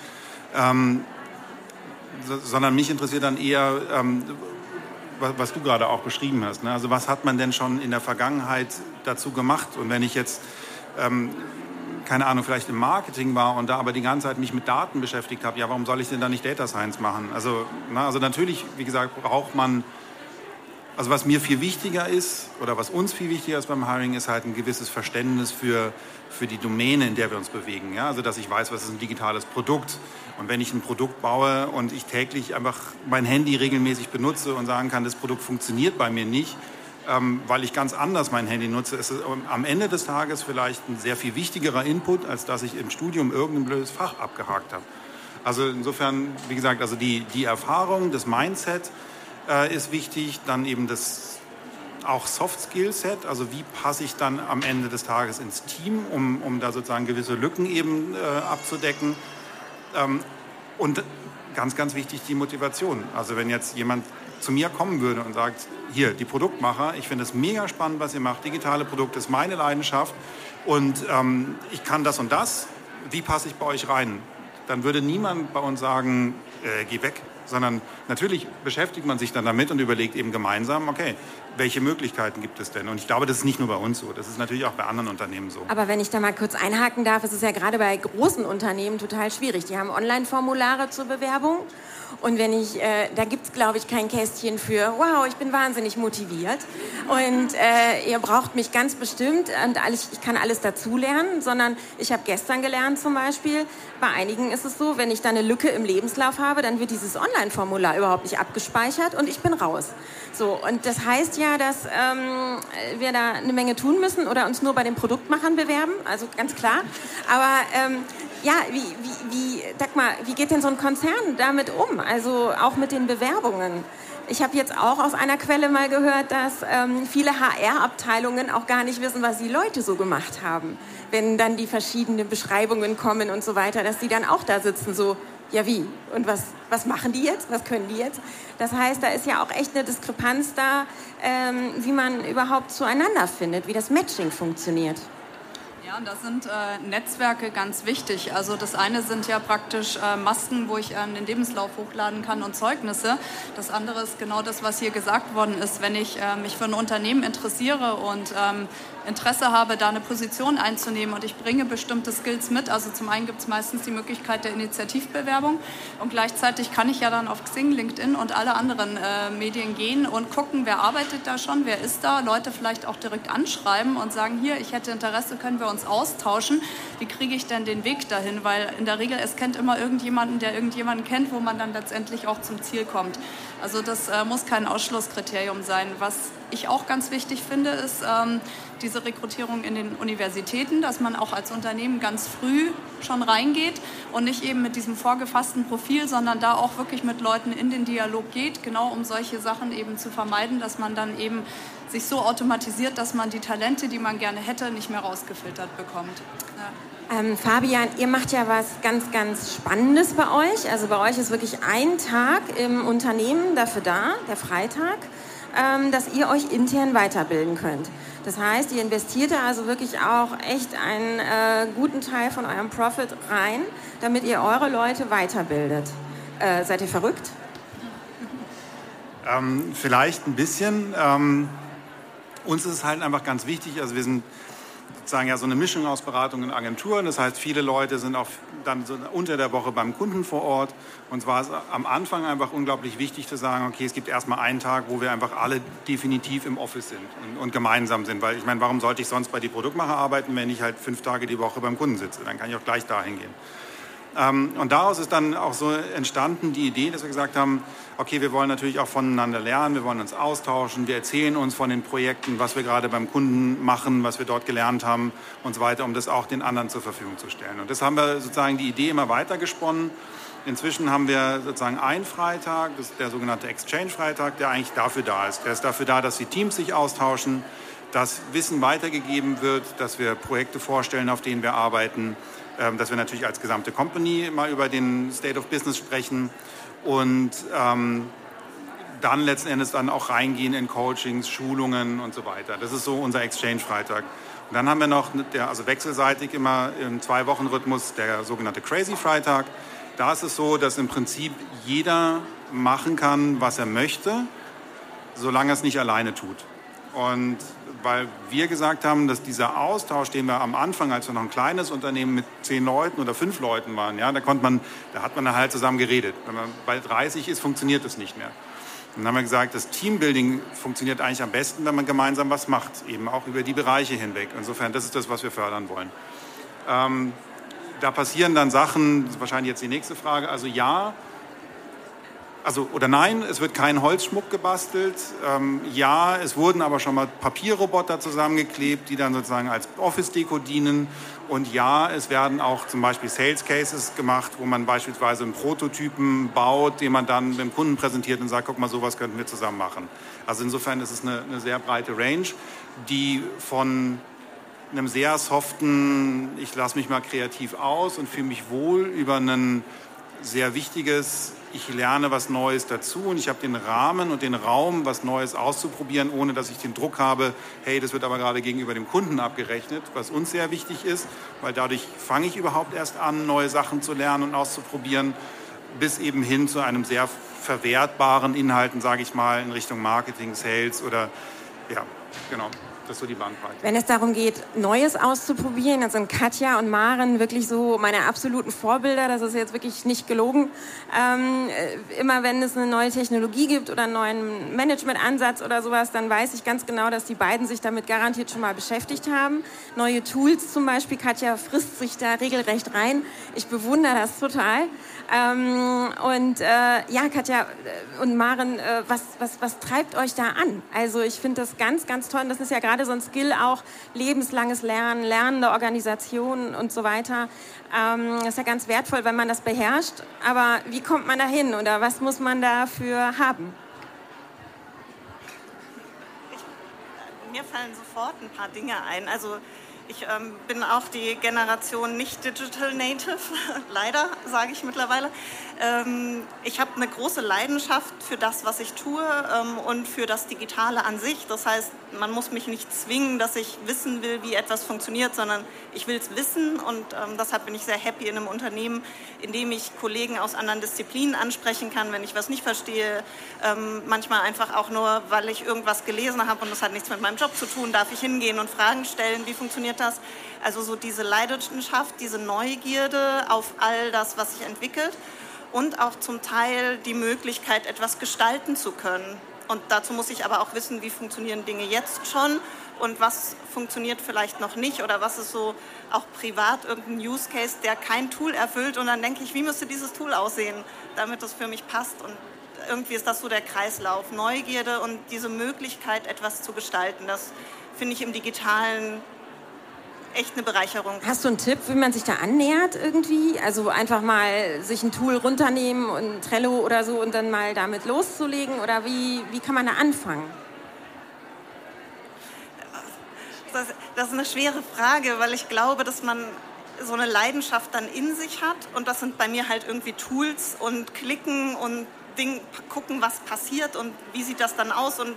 Ähm, sondern mich interessiert dann eher, ähm, was du gerade auch beschrieben hast. Ne? Also was hat man denn schon in der Vergangenheit dazu gemacht? Und wenn ich jetzt, ähm, keine Ahnung, vielleicht im Marketing war und da aber die ganze Zeit mich mit Daten beschäftigt habe, ja, warum soll ich denn da nicht Data Science machen? Also, ne, also natürlich, wie gesagt, braucht man, also was mir viel wichtiger ist oder was uns viel wichtiger ist beim Hiring, ist halt ein gewisses Verständnis für, für die Domäne, in der wir uns bewegen. Ja? Also dass ich weiß, was ist ein digitales Produkt, und wenn ich ein Produkt baue und ich täglich einfach mein Handy regelmäßig benutze und sagen kann, das Produkt funktioniert bei mir nicht, ähm, weil ich ganz anders mein Handy nutze, ist es am Ende des Tages vielleicht ein sehr viel wichtigerer Input, als dass ich im Studium irgendein blödes Fach abgehakt habe. Also insofern, wie gesagt, also die, die Erfahrung, das Mindset äh, ist wichtig, dann eben das auch Soft Skill Set, also wie passe ich dann am Ende des Tages ins Team, um, um da sozusagen gewisse Lücken eben äh, abzudecken. Ähm, und ganz, ganz wichtig die Motivation. Also wenn jetzt jemand zu mir kommen würde und sagt, hier, die Produktmacher, ich finde es mega spannend, was ihr macht, digitale Produkte ist meine Leidenschaft und ähm, ich kann das und das, wie passe ich bei euch rein? Dann würde niemand bei uns sagen, äh, geh weg, sondern natürlich beschäftigt man sich dann damit und überlegt eben gemeinsam, okay, welche Möglichkeiten gibt es denn? Und ich glaube, das ist nicht nur bei uns so, das ist natürlich auch bei anderen Unternehmen so. Aber wenn ich da mal kurz einhaken darf, ist es ja gerade bei großen Unternehmen total schwierig. Die haben Online-Formulare zur Bewerbung und wenn ich, äh, da gibt es, glaube ich, kein Kästchen für, wow, ich bin wahnsinnig motiviert und äh, ihr braucht mich ganz bestimmt und alles, ich kann alles dazulernen, sondern ich habe gestern gelernt zum Beispiel, bei einigen ist es so, wenn ich da eine Lücke im Lebenslauf habe, dann wird dieses Online-Formular überhaupt nicht abgespeichert und ich bin raus. So, und das heißt ja, dass ähm, wir da eine Menge tun müssen oder uns nur bei den Produktmachern bewerben, also ganz klar. Aber ähm, ja, wie, wie, wie, Dagmar, wie geht denn so ein Konzern damit um? Also auch mit den Bewerbungen. Ich habe jetzt auch aus einer Quelle mal gehört, dass ähm, viele HR-Abteilungen auch gar nicht wissen, was die Leute so gemacht haben. Wenn dann die verschiedenen Beschreibungen kommen und so weiter, dass die dann auch da sitzen, so, ja wie? Und was, was machen die jetzt? Was können die jetzt? Das heißt, da ist ja auch echt eine Diskrepanz da, ähm, wie man überhaupt zueinander findet, wie das Matching funktioniert. Ja, und da sind äh, Netzwerke ganz wichtig. Also das eine sind ja praktisch äh, Masken, wo ich äh, den Lebenslauf hochladen kann und Zeugnisse. Das andere ist genau das, was hier gesagt worden ist. Wenn ich äh, mich für ein Unternehmen interessiere und ähm, Interesse habe, da eine Position einzunehmen und ich bringe bestimmte Skills mit. Also zum einen gibt es meistens die Möglichkeit der Initiativbewerbung und gleichzeitig kann ich ja dann auf Xing, LinkedIn und alle anderen äh, Medien gehen und gucken, wer arbeitet da schon, wer ist da, Leute vielleicht auch direkt anschreiben und sagen, hier, ich hätte Interesse, können wir uns austauschen. Wie kriege ich denn den Weg dahin? Weil in der Regel, es kennt immer irgendjemanden, der irgendjemanden kennt, wo man dann letztendlich auch zum Ziel kommt. Also das äh, muss kein Ausschlusskriterium sein. Was ich auch ganz wichtig finde, ist ähm, diese Rekrutierung in den Universitäten, dass man auch als Unternehmen ganz früh schon reingeht und nicht eben mit diesem vorgefassten Profil, sondern da auch wirklich mit Leuten in den Dialog geht, genau um solche Sachen eben zu vermeiden, dass man dann eben sich so automatisiert, dass man die Talente, die man gerne hätte, nicht mehr rausgefiltert bekommt. Ja. Ähm, Fabian, ihr macht ja was ganz, ganz Spannendes bei euch. Also bei euch ist wirklich ein Tag im Unternehmen dafür da, der Freitag ähm, dass ihr euch intern weiterbilden könnt. Das heißt, ihr investiert da also wirklich auch echt einen äh, guten Teil von eurem Profit rein, damit ihr eure Leute weiterbildet. Äh, seid ihr verrückt? Ähm, vielleicht ein bisschen. Ähm, uns ist es halt einfach ganz wichtig, also wir sind sozusagen ja so eine Mischung aus Beratung und Agenturen. Das heißt, viele Leute sind auch dann so unter der Woche beim Kunden vor Ort. Und zwar ist am Anfang einfach unglaublich wichtig zu sagen, okay, es gibt erstmal einen Tag, wo wir einfach alle definitiv im Office sind und, und gemeinsam sind. Weil ich meine, warum sollte ich sonst bei die Produktmacher arbeiten, wenn ich halt fünf Tage die Woche beim Kunden sitze? Dann kann ich auch gleich dahin gehen. Ähm, und daraus ist dann auch so entstanden die Idee, dass wir gesagt haben, okay, wir wollen natürlich auch voneinander lernen, wir wollen uns austauschen, wir erzählen uns von den Projekten, was wir gerade beim Kunden machen, was wir dort gelernt haben und so weiter, um das auch den anderen zur Verfügung zu stellen. Und das haben wir sozusagen die Idee immer weiter gesponnen. Inzwischen haben wir sozusagen einen Freitag, der sogenannte Exchange-Freitag, der eigentlich dafür da ist. Der ist dafür da, dass die Teams sich austauschen, dass Wissen weitergegeben wird, dass wir Projekte vorstellen, auf denen wir arbeiten, ähm, dass wir natürlich als gesamte Company mal über den State of Business sprechen und ähm, dann letzten Endes dann auch reingehen in Coachings, Schulungen und so weiter. Das ist so unser Exchange-Freitag. Und dann haben wir noch, der, also wechselseitig immer im Zwei-Wochen-Rhythmus, der sogenannte Crazy-Freitag. Da ist es so, dass im Prinzip jeder machen kann, was er möchte, solange er es nicht alleine tut. Und weil wir gesagt haben, dass dieser Austausch, den wir am Anfang, als wir noch ein kleines Unternehmen mit zehn Leuten oder fünf Leuten waren, ja, da konnte man, da hat man halt zusammen geredet. Wenn man bei 30 ist, funktioniert das nicht mehr. Und dann haben wir gesagt, das Teambuilding funktioniert eigentlich am besten, wenn man gemeinsam was macht, eben auch über die Bereiche hinweg. Insofern, das ist das, was wir fördern wollen. Ähm, da passieren dann Sachen, das ist wahrscheinlich jetzt die nächste Frage. Also ja, also oder nein, es wird kein Holzschmuck gebastelt. Ähm, ja, es wurden aber schon mal Papierroboter zusammengeklebt, die dann sozusagen als Office-Deko dienen. Und ja, es werden auch zum Beispiel Sales Cases gemacht, wo man beispielsweise einen Prototypen baut, den man dann dem Kunden präsentiert und sagt, guck mal, sowas könnten wir zusammen machen. Also insofern ist es eine, eine sehr breite Range, die von einem sehr soften, ich lasse mich mal kreativ aus und fühle mich wohl über ein sehr wichtiges ich lerne was Neues dazu und ich habe den Rahmen und den Raum, was Neues auszuprobieren, ohne dass ich den Druck habe, hey, das wird aber gerade gegenüber dem Kunden abgerechnet, was uns sehr wichtig ist, weil dadurch fange ich überhaupt erst an, neue Sachen zu lernen und auszuprobieren, bis eben hin zu einem sehr verwertbaren Inhalten, sage ich mal, in Richtung Marketing, Sales oder ja, genau. Das ist so die Bandbreite. Wenn es darum geht, Neues auszuprobieren, dann sind Katja und Maren wirklich so meine absoluten Vorbilder. Das ist jetzt wirklich nicht gelogen. Ähm, äh, immer wenn es eine neue Technologie gibt oder einen neuen Managementansatz oder sowas, dann weiß ich ganz genau, dass die beiden sich damit garantiert schon mal beschäftigt haben. Neue Tools zum Beispiel. Katja frisst sich da regelrecht rein. Ich bewundere das total. Ähm, und äh, ja, Katja äh, und Maren, äh, was, was, was treibt euch da an? Also ich finde das ganz, ganz toll. Und das ist ja gerade so ein Skill auch, lebenslanges Lernen, lernende Organisationen und so weiter. Ähm, das ist ja ganz wertvoll, wenn man das beherrscht. Aber wie kommt man da hin oder was muss man dafür haben? Ich, mir fallen sofort ein paar Dinge ein. Also Ich ähm, bin auch die Generation nicht Digital Native, leider sage ich mittlerweile. Ähm, ich habe eine große Leidenschaft für das, was ich tue ähm, und für das Digitale an sich. Das heißt, man muss mich nicht zwingen, dass ich wissen will, wie etwas funktioniert, sondern ich will es wissen und ähm, deshalb bin ich sehr happy in einem Unternehmen, in dem ich Kollegen aus anderen Disziplinen ansprechen kann, wenn ich was nicht verstehe. Manchmal einfach auch nur, weil ich irgendwas gelesen habe und das hat nichts mit meinem Job zu tun, darf ich hingehen und Fragen stellen, wie funktioniert das. Also so diese Leidenschaft, diese Neugierde auf all das, was sich entwickelt und auch zum Teil die Möglichkeit, etwas gestalten zu können. Und dazu muss ich aber auch wissen, wie funktionieren Dinge jetzt schon und was funktioniert vielleicht noch nicht oder was ist so auch privat irgendein Use Case, der kein Tool erfüllt. Und dann denke ich, wie müsste dieses Tool aussehen, damit es für mich passt. Und irgendwie ist das so der Kreislauf. Neugierde und diese Möglichkeit, etwas zu gestalten, das finde ich im digitalen echt eine Bereicherung. Hast du einen Tipp, wie man sich da annähert irgendwie? Also einfach mal sich ein Tool runternehmen und Trello oder so und dann mal damit loszulegen? Oder wie, wie kann man da anfangen? Das, das ist eine schwere Frage, weil ich glaube, dass man so eine Leidenschaft dann in sich hat und das sind bei mir halt irgendwie Tools und Klicken und Ding, gucken, was passiert und wie sieht das dann aus und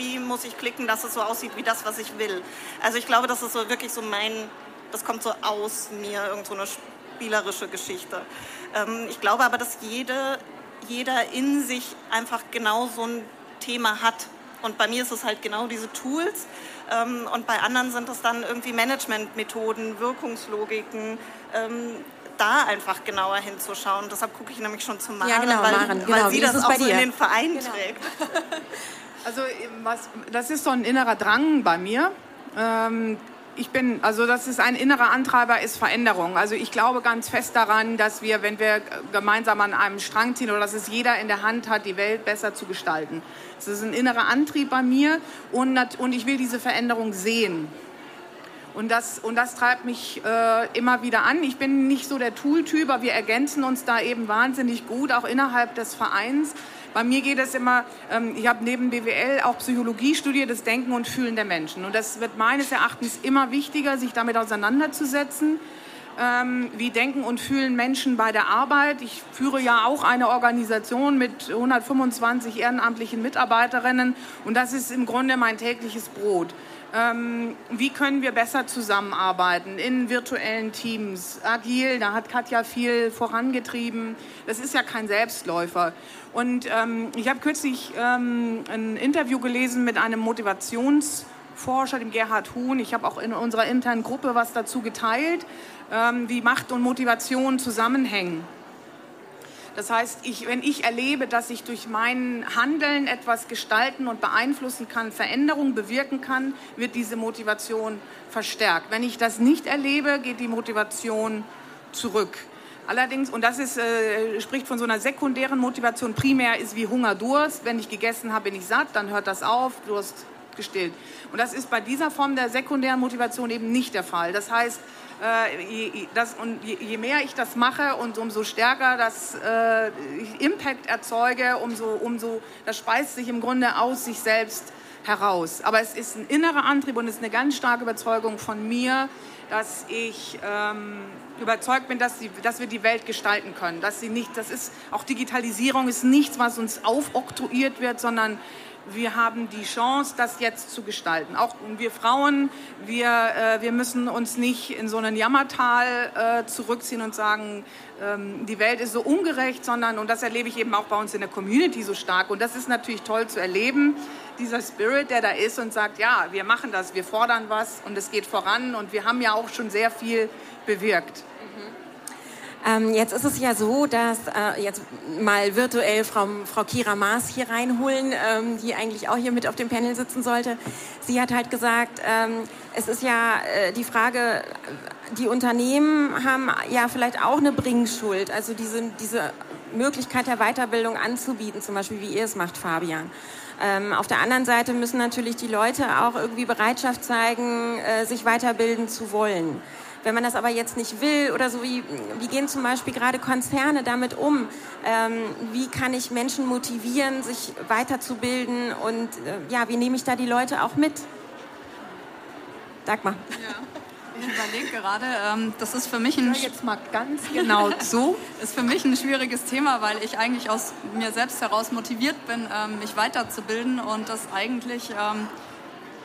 wie muss ich klicken, dass es so aussieht wie das, was ich will. Also ich glaube, das ist so wirklich so mein, das kommt so aus mir, irgend so eine spielerische Geschichte. Ähm, ich glaube aber, dass jede, jeder in sich einfach genau so ein Thema hat. Und bei mir ist es halt genau diese Tools. Ähm, und bei anderen sind es dann irgendwie Managementmethoden, Wirkungslogiken, ähm, da einfach genauer hinzuschauen. Deshalb gucke ich nämlich schon zu Maren, ja, genau, weil, Maren, weil genau. sie Wie das auch so in den Verein Genau. trägt. Also was, das ist so ein innerer Drang bei mir. Ähm, ich bin, also das ist ein innerer Antreiber, ist Veränderung. Also ich glaube ganz fest daran, dass wir, wenn wir gemeinsam an einem Strang ziehen oder dass es jeder in der Hand hat, die Welt besser zu gestalten. Das ist ein innerer Antrieb bei mir und, und ich will diese Veränderung sehen. Und das, und das treibt mich äh, immer wieder an. Ich bin nicht so der Tooltyp, aber wir ergänzen uns da eben wahnsinnig gut, auch innerhalb des Vereins. Bei mir geht es immer, ähm, ich habe neben BWL auch Psychologie studiert, das Denken und Fühlen der Menschen. Und das wird meines Erachtens immer wichtiger, sich damit auseinanderzusetzen. Ähm, wie denken und fühlen Menschen bei der Arbeit? Ich führe ja auch eine Organisation mit 125 ehrenamtlichen Mitarbeiterinnen und das ist im Grunde mein tägliches Brot. Ähm, wie können wir besser zusammenarbeiten in virtuellen Teams, agil, da hat Katja viel vorangetrieben. Das ist ja kein Selbstläufer. Und ähm, ich habe kürzlich ähm, ein Interview gelesen mit einem Motivationsforscher, dem Gerhard Huhn. Ich habe auch in unserer internen Gruppe was dazu geteilt, ähm, wie Macht und Motivation zusammenhängen. Das heißt, ich, wenn ich erlebe, dass ich durch mein Handeln etwas gestalten und beeinflussen kann, Veränderung bewirken kann, wird diese Motivation verstärkt. Wenn ich das nicht erlebe, geht die Motivation zurück. Allerdings, und das ist, äh, spricht von so einer sekundären Motivation, primär ist wie Hunger, Durst. Wenn ich gegessen habe, bin ich satt, dann hört das auf, Durst gestillt. Und das ist bei dieser Form der sekundären Motivation eben nicht der Fall. Das heißt, äh, je, das, und je, je, mehr ich das mache und umso stärker das äh, Impact erzeuge, umso, umso, das speist sich im Grunde aus sich selbst heraus. Aber es ist ein innerer Antrieb und es ist eine ganz starke Überzeugung von mir, dass ich ähm, überzeugt bin, dass, sie, dass wir die Welt gestalten können. Dass sie nicht, das ist auch Digitalisierung ist nichts, was uns aufoktroyiert wird, sondern wir haben die Chance, das jetzt zu gestalten. Auch wir Frauen, wir, äh, wir müssen uns nicht in so einen Jammertal äh, zurückziehen und sagen, ähm, die Welt ist so ungerecht, sondern, und das erlebe ich eben auch bei uns in der Community so stark, und das ist natürlich toll zu erleben, dieser Spirit, der da ist und sagt, ja, wir machen das, wir fordern was und es geht voran und wir haben ja auch schon sehr viel bewirkt. Ähm, jetzt ist es ja so, dass äh, jetzt mal virtuell Frau, Frau Kira Maas hier reinholen, ähm, die eigentlich auch hier mit auf dem Panel sitzen sollte. Sie hat halt gesagt, ähm, es ist ja äh, die Frage, die Unternehmen haben ja vielleicht auch eine Bringschuld, also diese, diese Möglichkeit der Weiterbildung anzubieten, zum Beispiel wie ihr es macht, Fabian. Ähm, auf der anderen Seite müssen natürlich die Leute auch irgendwie Bereitschaft zeigen, äh, sich weiterbilden zu wollen. Wenn man das aber jetzt nicht will oder so, wie, wie gehen zum Beispiel gerade Konzerne damit um? Ähm, wie kann ich Menschen motivieren, sich weiterzubilden und äh, ja, wie nehme ich da die Leute auch mit? Dagmar. Ja. Ich überlege gerade, ähm, das ist für mich ein... jetzt mal ganz genau zu. ist für mich ein schwieriges Thema, weil ich eigentlich aus mir selbst heraus motiviert bin, ähm, mich weiterzubilden und das eigentlich... Ähm,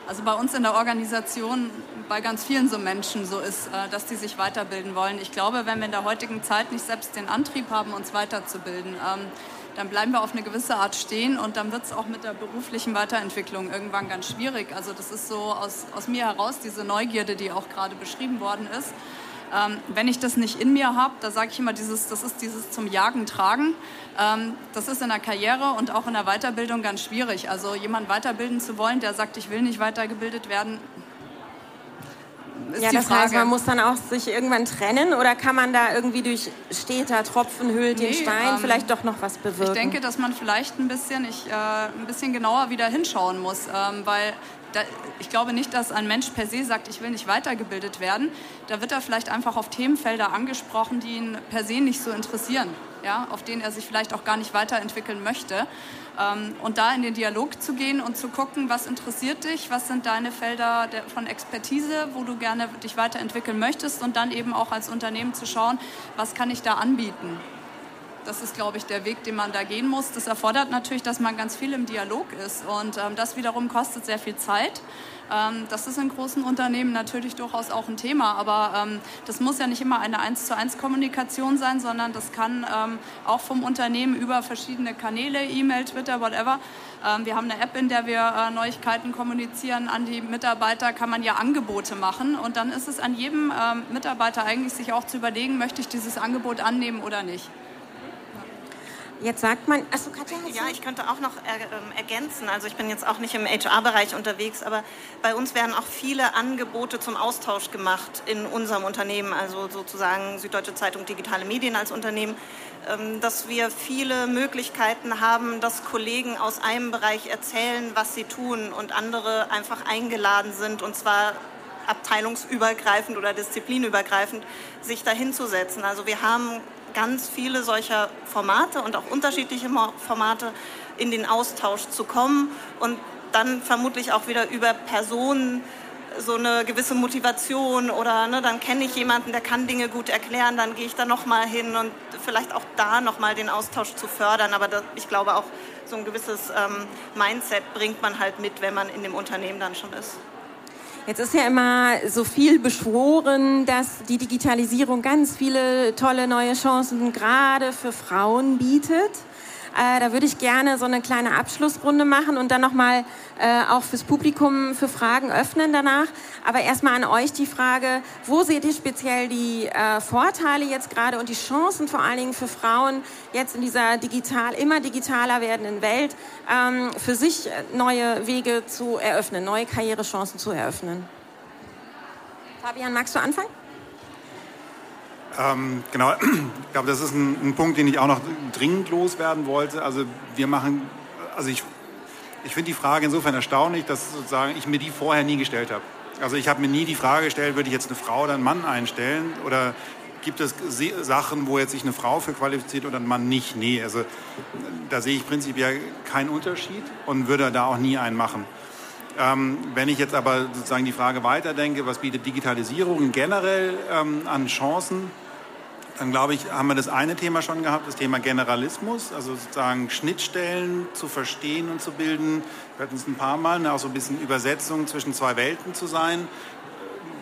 also bei uns in der Organisation, bei ganz vielen so Menschen so ist, äh, dass die sich weiterbilden wollen. Ich glaube, wenn wir in der heutigen Zeit nicht selbst den Antrieb haben, uns weiterzubilden, ähm, dann bleiben wir auf eine gewisse Art stehen und dann wird es auch mit der beruflichen Weiterentwicklung irgendwann ganz schwierig. Also das ist so aus, aus mir heraus diese Neugierde, die auch gerade beschrieben worden ist. Ähm, wenn ich das nicht in mir habe, da sage ich immer, dieses, das ist dieses zum Jagen tragen. Ähm, das ist in der Karriere und auch in der Weiterbildung ganz schwierig. Also jemand weiterbilden zu wollen, der sagt, ich will nicht weitergebildet werden, ist ja, das Frage. heißt, man muss dann auch sich irgendwann trennen oder kann man da irgendwie durch steter Tropfen hüllt nee, den Stein ähm, vielleicht doch noch was bewirken? Ich denke, dass man vielleicht ein bisschen, ich, äh, ein bisschen genauer wieder hinschauen muss, ähm, weil ich glaube nicht, dass ein Mensch per se sagt, ich will nicht weitergebildet werden. Da wird er vielleicht einfach auf Themenfelder angesprochen, die ihn per se nicht so interessieren, ja, auf denen er sich vielleicht auch gar nicht weiterentwickeln möchte. Ähm, und da in den Dialog zu gehen und zu gucken, was interessiert dich, was sind deine Felder von Expertise, wo du gerne dich weiterentwickeln möchtest und dann eben auch als Unternehmen zu schauen, was kann ich da anbieten. Das ist, glaube ich, der Weg, den man da gehen muss. Das erfordert natürlich, dass man ganz viel im Dialog ist. Und ähm, das wiederum kostet sehr viel Zeit. Ähm, das ist in großen Unternehmen natürlich durchaus auch ein Thema. Aber ähm, das muss ja nicht immer eine 1 zu 1 Kommunikation sein, sondern das kann ähm, auch vom Unternehmen über verschiedene Kanäle, E-Mail, Twitter, whatever. Ähm, wir haben eine App, in der wir äh, Neuigkeiten kommunizieren an die Mitarbeiter, kann man ja Angebote machen. Und dann ist es an jedem ähm, Mitarbeiter eigentlich, sich auch zu überlegen, möchte ich dieses Angebot annehmen oder nicht. Jetzt sagt man, achso, Katja, Ja, ich könnte auch noch äh, ergänzen. Also ich bin jetzt auch nicht im HR-Bereich unterwegs, aber bei uns werden auch viele Angebote zum Austausch gemacht in unserem Unternehmen, also sozusagen Süddeutsche Zeitung Digitale Medien als Unternehmen, ähm, dass wir viele Möglichkeiten haben, dass Kollegen aus einem Bereich erzählen, was sie tun und andere einfach eingeladen sind und zwar abteilungsübergreifend oder disziplinübergreifend sich dahinzusetzen. Also wir haben ganz viele solcher Formate und auch unterschiedliche Formate in den Austausch zu kommen und dann vermutlich auch wieder über Personen so eine gewisse Motivation oder ne, dann kenne ich jemanden, der kann Dinge gut erklären, dann gehe ich da nochmal hin und vielleicht auch da nochmal den Austausch zu fördern. Aber das, ich glaube auch, so ein gewisses ähm, Mindset bringt man halt mit, wenn man in dem Unternehmen dann schon ist. Jetzt ist ja immer so viel beschworen, dass die Digitalisierung ganz viele tolle neue Chancen gerade für Frauen bietet. Äh, da würde ich gerne so eine kleine Abschlussrunde machen und dann nochmal äh, auch fürs Publikum für Fragen öffnen danach. Aber erstmal an euch die Frage, wo seht ihr speziell die äh, Vorteile jetzt gerade und die Chancen vor allen Dingen für Frauen jetzt in dieser digital, immer digitaler werdenden Welt, ähm, für sich neue Wege zu eröffnen, neue Karrierechancen zu eröffnen? Fabian, magst du anfangen? Ähm, genau, ich glaube, das ist ein, ein, Punkt, den ich auch noch dringend loswerden wollte. Also wir machen, also ich, ich finde die Frage insofern erstaunlich, dass sozusagen ich mir die vorher nie gestellt habe. Also ich habe mir nie die Frage gestellt, würde ich jetzt eine Frau oder einen Mann einstellen oder gibt es Sachen, wo jetzt sich eine Frau für qualifiziert oder ein Mann nicht? Nee, also da sehe ich prinzipiell keinen Unterschied und würde da auch nie einen machen. Ähm, wenn ich jetzt aber sozusagen die Frage weiterdenke, was bietet Digitalisierung generell ähm, an Chancen, dann glaube ich, haben wir das eine Thema schon gehabt, das Thema Generalismus, also sozusagen Schnittstellen zu verstehen und zu bilden. Wir hatten es ein paar Mal, ne, auch so ein bisschen Übersetzung zwischen zwei Welten zu sein,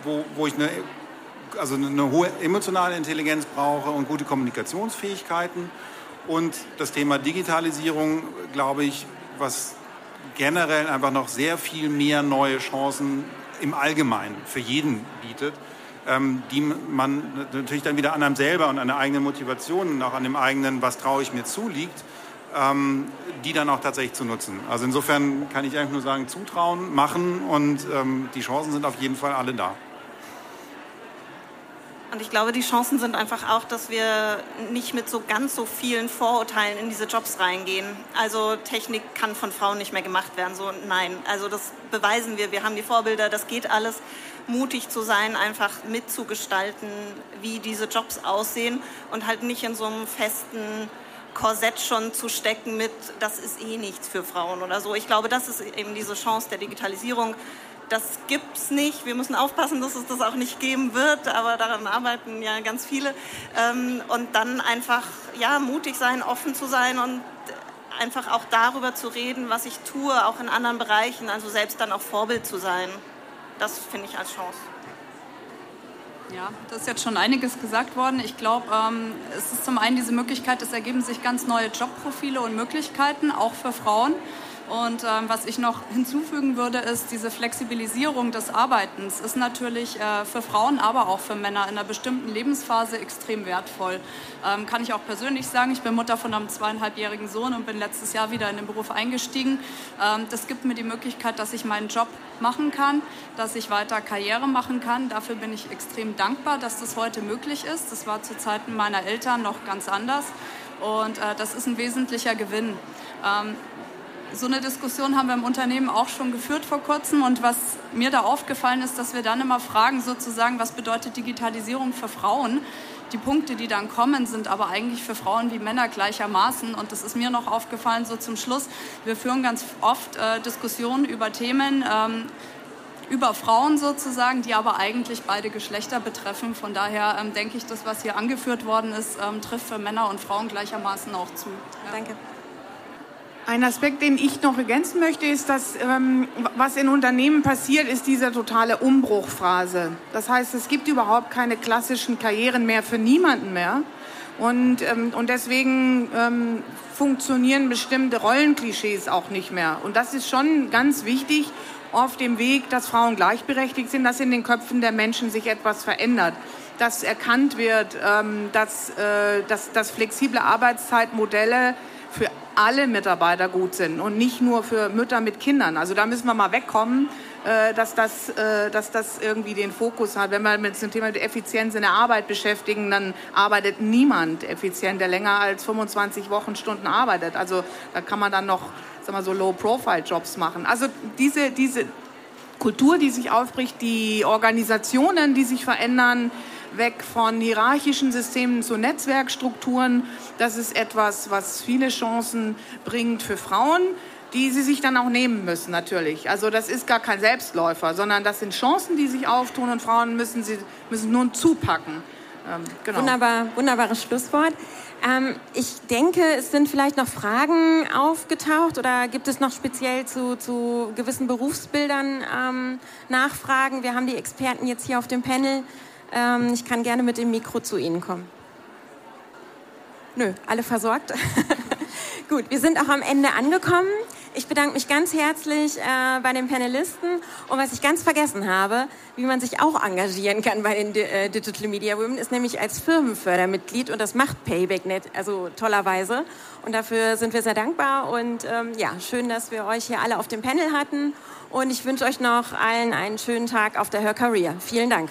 wo, wo ich eine, also eine hohe emotionale Intelligenz brauche und gute Kommunikationsfähigkeiten. Und das Thema Digitalisierung, glaube ich, was generell einfach noch sehr viel mehr neue Chancen im Allgemeinen für jeden bietet die man natürlich dann wieder an einem selber und an der eigenen Motivation und auch an dem eigenen, was traue ich mir zu, liegt, ähm, die dann auch tatsächlich zu nutzen. Also insofern kann ich eigentlich nur sagen, zutrauen, machen und ähm, die Chancen sind auf jeden Fall alle da. Und ich glaube, die Chancen sind einfach auch, dass wir nicht mit so ganz so vielen Vorurteilen in diese Jobs reingehen. Also Technik kann von Frauen nicht mehr gemacht werden. So nein. Also das beweisen wir. Wir haben die Vorbilder. Das geht alles mutig zu sein, einfach mitzugestalten, wie diese Jobs aussehen und halt nicht in so einem festen Korsett schon zu stecken mit, das ist eh nichts für Frauen oder so. Ich glaube, das ist eben diese Chance der Digitalisierung, das gibt es nicht. Wir müssen aufpassen, dass es das auch nicht geben wird, aber daran arbeiten ja ganz viele. Ähm, und dann einfach ja, mutig sein, offen zu sein und einfach auch darüber zu reden, was ich tue, auch in anderen Bereichen, also selbst dann auch Vorbild zu sein. Das finde ich als Chance. Ja, das ist jetzt schon einiges gesagt worden. Ich glaube, ähm, es ist zum einen diese Möglichkeit, es ergeben sich ganz neue Jobprofile und Möglichkeiten, auch für Frauen. Und ähm, was ich noch hinzufügen würde, ist diese Flexibilisierung des Arbeitens ist natürlich äh, für Frauen, aber auch für Männer in einer bestimmten Lebensphase extrem wertvoll. Ähm, kann ich auch persönlich sagen, ich bin Mutter von einem zweieinhalbjährigen Sohn und bin letztes Jahr wieder in den Beruf eingestiegen. Ähm, das gibt mir die Möglichkeit, dass ich meinen Job machen kann, dass ich weiter Karriere machen kann. Dafür bin ich extrem dankbar, dass das heute möglich ist. Das war zu Zeiten meiner Eltern noch ganz anders. Und äh, das ist ein wesentlicher Gewinn. So eine Diskussion haben wir im Unternehmen auch schon geführt vor kurzem. Und was mir da aufgefallen ist, dass wir dann immer fragen, sozusagen, was bedeutet Digitalisierung für Frauen? Die Punkte, die dann kommen, sind aber eigentlich für Frauen wie Männer gleichermaßen. Und das ist mir noch aufgefallen, so zum Schluss. Wir führen ganz oft äh, Diskussionen über Themen, ähm, über Frauen sozusagen, die aber eigentlich beide Geschlechter betreffen. Von daher ähm, denke ich, das, was hier angeführt worden ist, ähm, trifft für Männer und Frauen gleichermaßen auch zu. Ja. Danke. Ein Aspekt, den ich noch ergänzen möchte, ist, dass ähm, was in Unternehmen passiert, ist diese totale Umbruchphase. Das heißt, es gibt überhaupt keine klassischen Karrieren mehr für niemanden mehr. Und, ähm, und deswegen ähm, funktionieren bestimmte Rollenklischees auch nicht mehr. Und das ist schon ganz wichtig auf dem Weg, dass Frauen gleichberechtigt sind, dass in den Köpfen der Menschen sich etwas verändert dass erkannt wird, ähm, dass, äh, dass, dass flexible Arbeitszeitmodelle für alle Mitarbeiter gut sind und nicht nur für Mütter mit Kindern. Also da müssen wir mal wegkommen, äh, dass das, äh, dass das irgendwie den Fokus hat. Wenn wir mit dem Thema Effizienz in der Arbeit beschäftigen, dann arbeitet niemand effizient, der länger als 25 Wochenstunden arbeitet. Also da kann man dann noch sagen wir, so Low-Profile-Jobs machen. Also diese, diese Kultur, die sich aufbricht, die Organisationen, die sich verändern, weg von hierarchischen Systemen zu Netzwerkstrukturen. Das ist etwas, was viele Chancen bringt für Frauen, die sie sich dann auch nehmen müssen, natürlich. Also das ist gar kein Selbstläufer, sondern das sind Chancen, die sich auftun und Frauen müssen sie müssen nun zupacken. Ähm, genau. Wunderbar, wunderbares Schlusswort. Ähm, ich denke, es sind vielleicht noch Fragen aufgetaucht oder gibt es noch speziell zu, zu gewissen Berufsbildern ähm, Nachfragen? Wir haben die Experten jetzt hier auf dem Panel. Ähm, ich kann gerne mit dem Mikro zu Ihnen kommen. Nö, alle versorgt. Gut, wir sind auch am Ende angekommen. Ich bedanke mich ganz herzlich äh, bei den Panelisten. Und was ich ganz vergessen habe, wie man sich auch engagieren kann bei den äh, Digital Media Women, ist nämlich als Firmenfördermitglied und das macht Payback.net, also tollerweise. Und dafür sind wir sehr dankbar und ähm, ja, schön, dass wir euch hier alle auf dem Panel hatten. Und ich wünsche euch noch allen einen schönen Tag auf der Her Career. Vielen Dank.